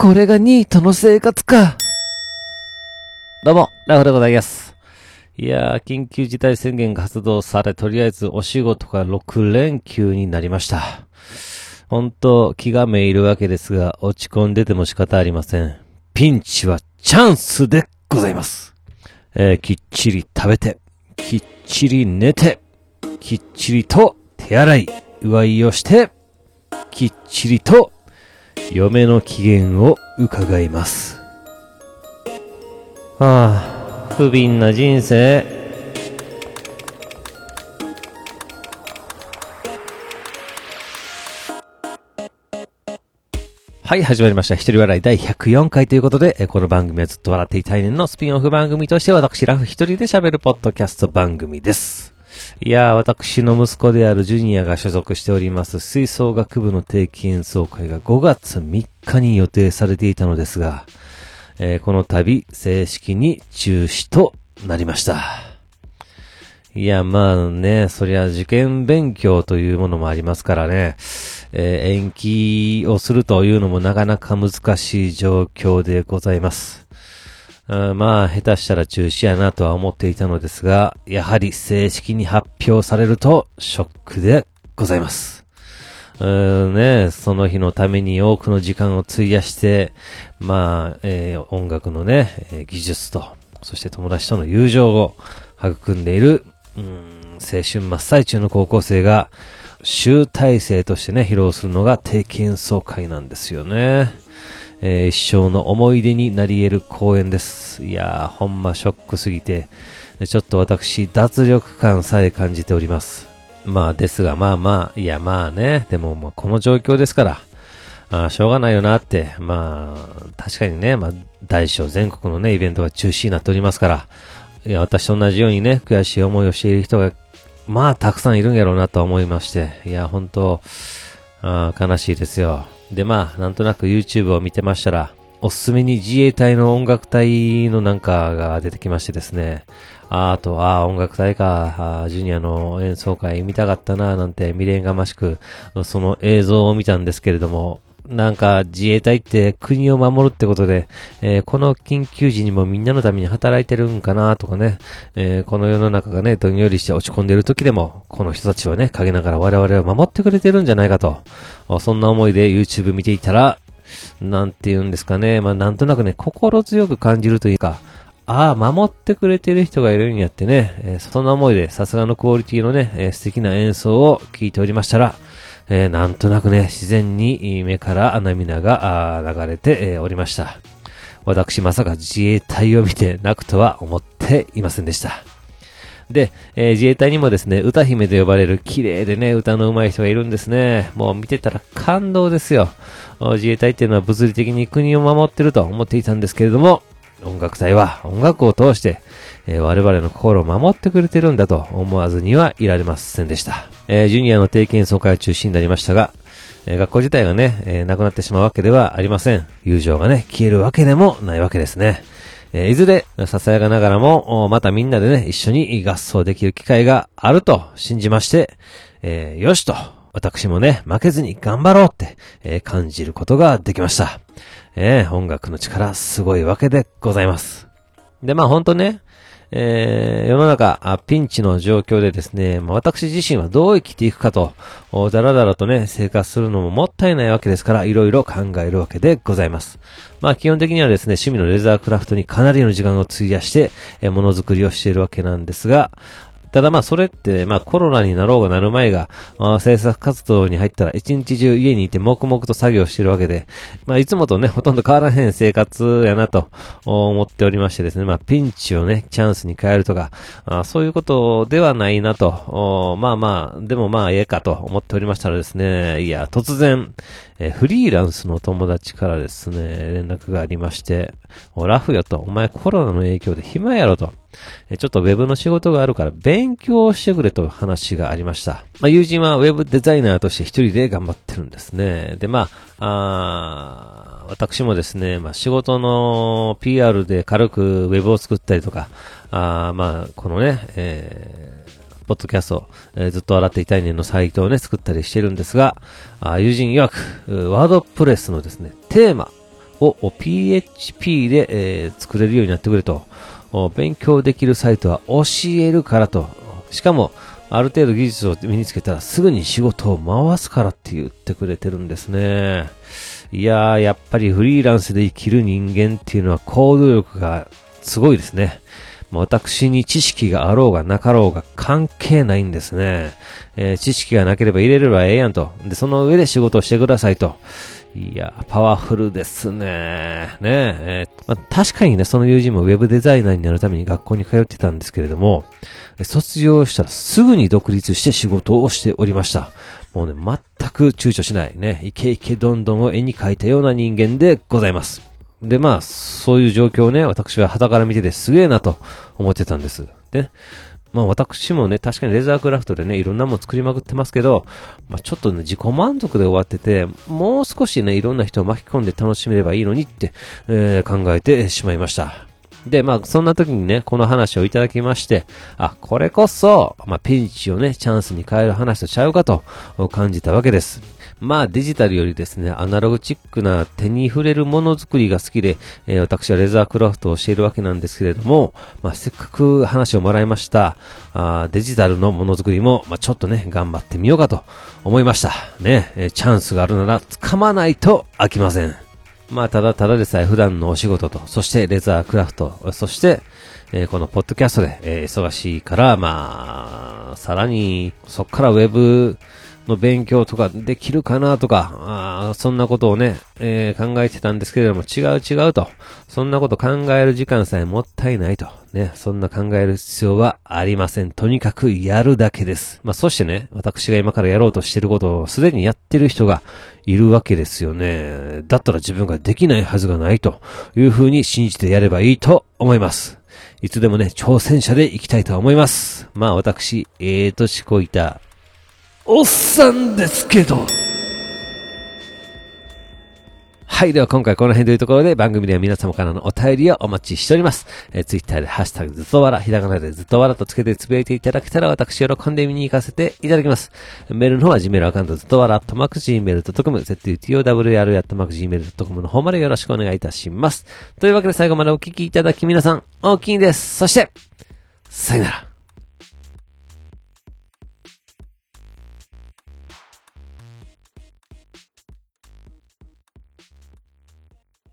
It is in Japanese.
これがニートの生活か。どうも、ラフでございます。いやー、緊急事態宣言が発動され、とりあえずお仕事が6連休になりました。本当気がめいるわけですが、落ち込んでても仕方ありません。ピンチはチャンスでございます。えーきっちり食べて、きっちり寝て、きっちりと手洗い、うがいをして、きっちりと嫁の機嫌を伺います。はあ、不憫な人生。はい、始まりました。一人笑い第104回ということで、この番組はずっと笑っていたいねんのスピンオフ番組として私、ラフ一人で喋るポッドキャスト番組です。いやー、私の息子であるジュニアが所属しております吹奏楽部の定期演奏会が5月3日に予定されていたのですが、えーこの度正式に中止となりました。いや、まあね、そりゃ受験勉強というものもありますからね、えー延期をするというのもなかなか難しい状況でございます。まあ、下手したら中止やなとは思っていたのですが、やはり正式に発表されるとショックでございます。うーんね、その日のために多くの時間を費やして、まあ、えー音楽のね、えー技術と、そして友達との友情を育んでいる、うん、青春真っ最中の高校生が、集大成としてね、披露するのが定期演奏会なんですよね。えー一生の思い出になり得る公演です。いやー、ほんまショックすぎて、ちょっと私、脱力感さえ感じております。まあ、ですが、まあまあ、いやまあね、でも、まあ、この状況ですから、あしょうがないよなって、まあ、確かにね、まあ、大小全国のね、イベントが中止になっておりますから、いや、私と同じようにね、悔しい思いをしている人が、まあ、たくさんいるんやろうなと思いまして、いや、本当あ悲しいですよ。で、まあ、なんとなく YouTube を見てましたら、おすすめに自衛隊の音楽隊のなんかが出てきましてですね。ああと、ああ、音楽隊か、ジュニアの演奏会見たかったな、なんて未練がましく、その映像を見たんですけれども、なんか自衛隊って国を守るってことで、えーこの緊急時にもみんなのために働いてるんかなとかね、えーこの世の中がね、どんよりして落ち込んでる時でも、この人たちはね、陰ながら我々を守ってくれてるんじゃないかと、そんな思いで YouTube 見ていたら、なんて言うんですかね、まあなんとなくね、心強く感じるというか、ああ、守ってくれてる人がいるんやってね、えーそんな思いでさすがのクオリティのね、えー素敵な演奏を聴いておりましたら、えーなんとなくね、自然に目から涙が流れて、えーおりました。私まさか自衛隊を見て泣くとは思っていませんでした。で、えー自衛隊にもですね、歌姫と呼ばれる綺麗でね、歌の上手い人がいるんですね。もう見てたら感動ですよ。自衛隊っていうのは物理的に国を守ってると思っていたんですけれども、音楽隊は音楽を通して、えー我々の心を守ってくれてるんだと思わずにはいられませんでした。えージュニアの定期演奏会は中止になりましたが、えー学校自体がね、えーなくなってしまうわけではありません。友情がね、消えるわけでもないわけですね。えいずれ、ささやかながらも、またみんなでね、一緒に合奏できる機会があると信じまして、えーよしと、私もね、負けずに頑張ろうって、えー感じることができました。えー音楽の力、すごいわけでございます。で、まあ本当ね、えー世の中あ、ピンチの状況でですね、まあ、私自身はどう生きていくかと、だらだらとね、生活するのももったいないわけですから、いろいろ考えるわけでございます。まあ基本的にはですね、趣味のレザークラフトにかなりの時間を費やして、えーものづくりをしているわけなんですが、ただまあそれって、まあコロナになろうがなる前が、あ制作活動に入ったら一日中家にいて黙々と作業してるわけで、まあいつもとね、ほとんど変わらへん生活やなと思っておりましてですね、まあピンチをね、チャンスに変えるとか、あそういうことではないなと、まあまあ、でもまあええかと思っておりましたらですね、いや、突然、えーフリーランスの友達からですね、連絡がありまして、おラフよと、お前コロナの影響で暇やろと。ちょっとウェブの仕事があるから勉強してくれと話がありました。まあ、友人はウェブデザイナーとして一人で頑張ってるんですね。で、まあ、あ私もですね、まあ、仕事の PR で軽くウェブを作ったりとか、あまあ、このね、えーポッドキャスト、えーずっと洗っていたいねのサイトをね、作ったりしてるんですが、あ友人曰く、ワードプレスのですね、テーマを PHP で、えー、作れるようになってくれと。勉強できるサイトは教えるからと。しかも、ある程度技術を身につけたらすぐに仕事を回すからって言ってくれてるんですね。いやー、やっぱりフリーランスで生きる人間っていうのは行動力がすごいですね。私に知識があろうがなかろうが関係ないんですね。えー、知識がなければ入れればええやんと。で、その上で仕事をしてくださいと。いや、パワフルですね。ねえー、まあ、確かにね、その友人もウェブデザイナーになるために学校に通ってたんですけれども、卒業したらすぐに独立して仕事をしておりました。もうね、全く躊躇しないね、イケイケどんどんを絵に描いたような人間でございます。で、まあ、そういう状況をね、私は肌から見ててすげえなと思ってたんです。で、まあ私もね、確かにレザークラフトでね、いろんなもの作りまくってますけど、まあちょっとね、自己満足で終わってて、もう少しね、いろんな人を巻き込んで楽しめればいいのにって、えー、考えてしまいました。で、まあ、そんな時にね、この話をいただきまして、あ、これこそ、まあ、ピンチをね、チャンスに変える話とちゃうかと感じたわけです。まあデジタルよりですね、アナログチックな手に触れるものづくりが好きで、えー、私はレザークラフトをしているわけなんですけれども、まあせっかく話をもらいました、あデジタルのものづくりも、まあちょっとね、頑張ってみようかと思いました。ね、えー、チャンスがあるなら掴まないと飽きません。まあただただでさえ普段のお仕事と、そしてレザークラフト、そして、えー、このポッドキャストで、えー、忙しいから、まあ、さらに、そっからウェブ、の勉強とかできるかなとか、あそんなことをね、えー、考えてたんですけれども、違う違うと。そんなこと考える時間さえもったいないと。ね、そんな考える必要はありません。とにかくやるだけです。まあ、そしてね、私が今からやろうとしてることをすでにやってる人がいるわけですよね。だったら自分ができないはずがないというふうに信じてやればいいと思います。いつでもね、挑戦者で行きたいと思います。まあ私、ええー、としこいたおっさんですけど。はい。では今回この辺というところで番組では皆様からのお便りをお待ちしております。えー、ツイッターでハッシュタグずっとわら、ひらがなでずっとわらとつけてつぶやいていただけたら私喜んで見に行かせていただきます。メールの方は Gmail アカウントずっとわら、とまく Gmail.com、ZUTOWR とまく Gmail.com の方までよろしくお願いいたします。というわけで最後までお聞きいただき皆さん、大きいです。そして、さよなら。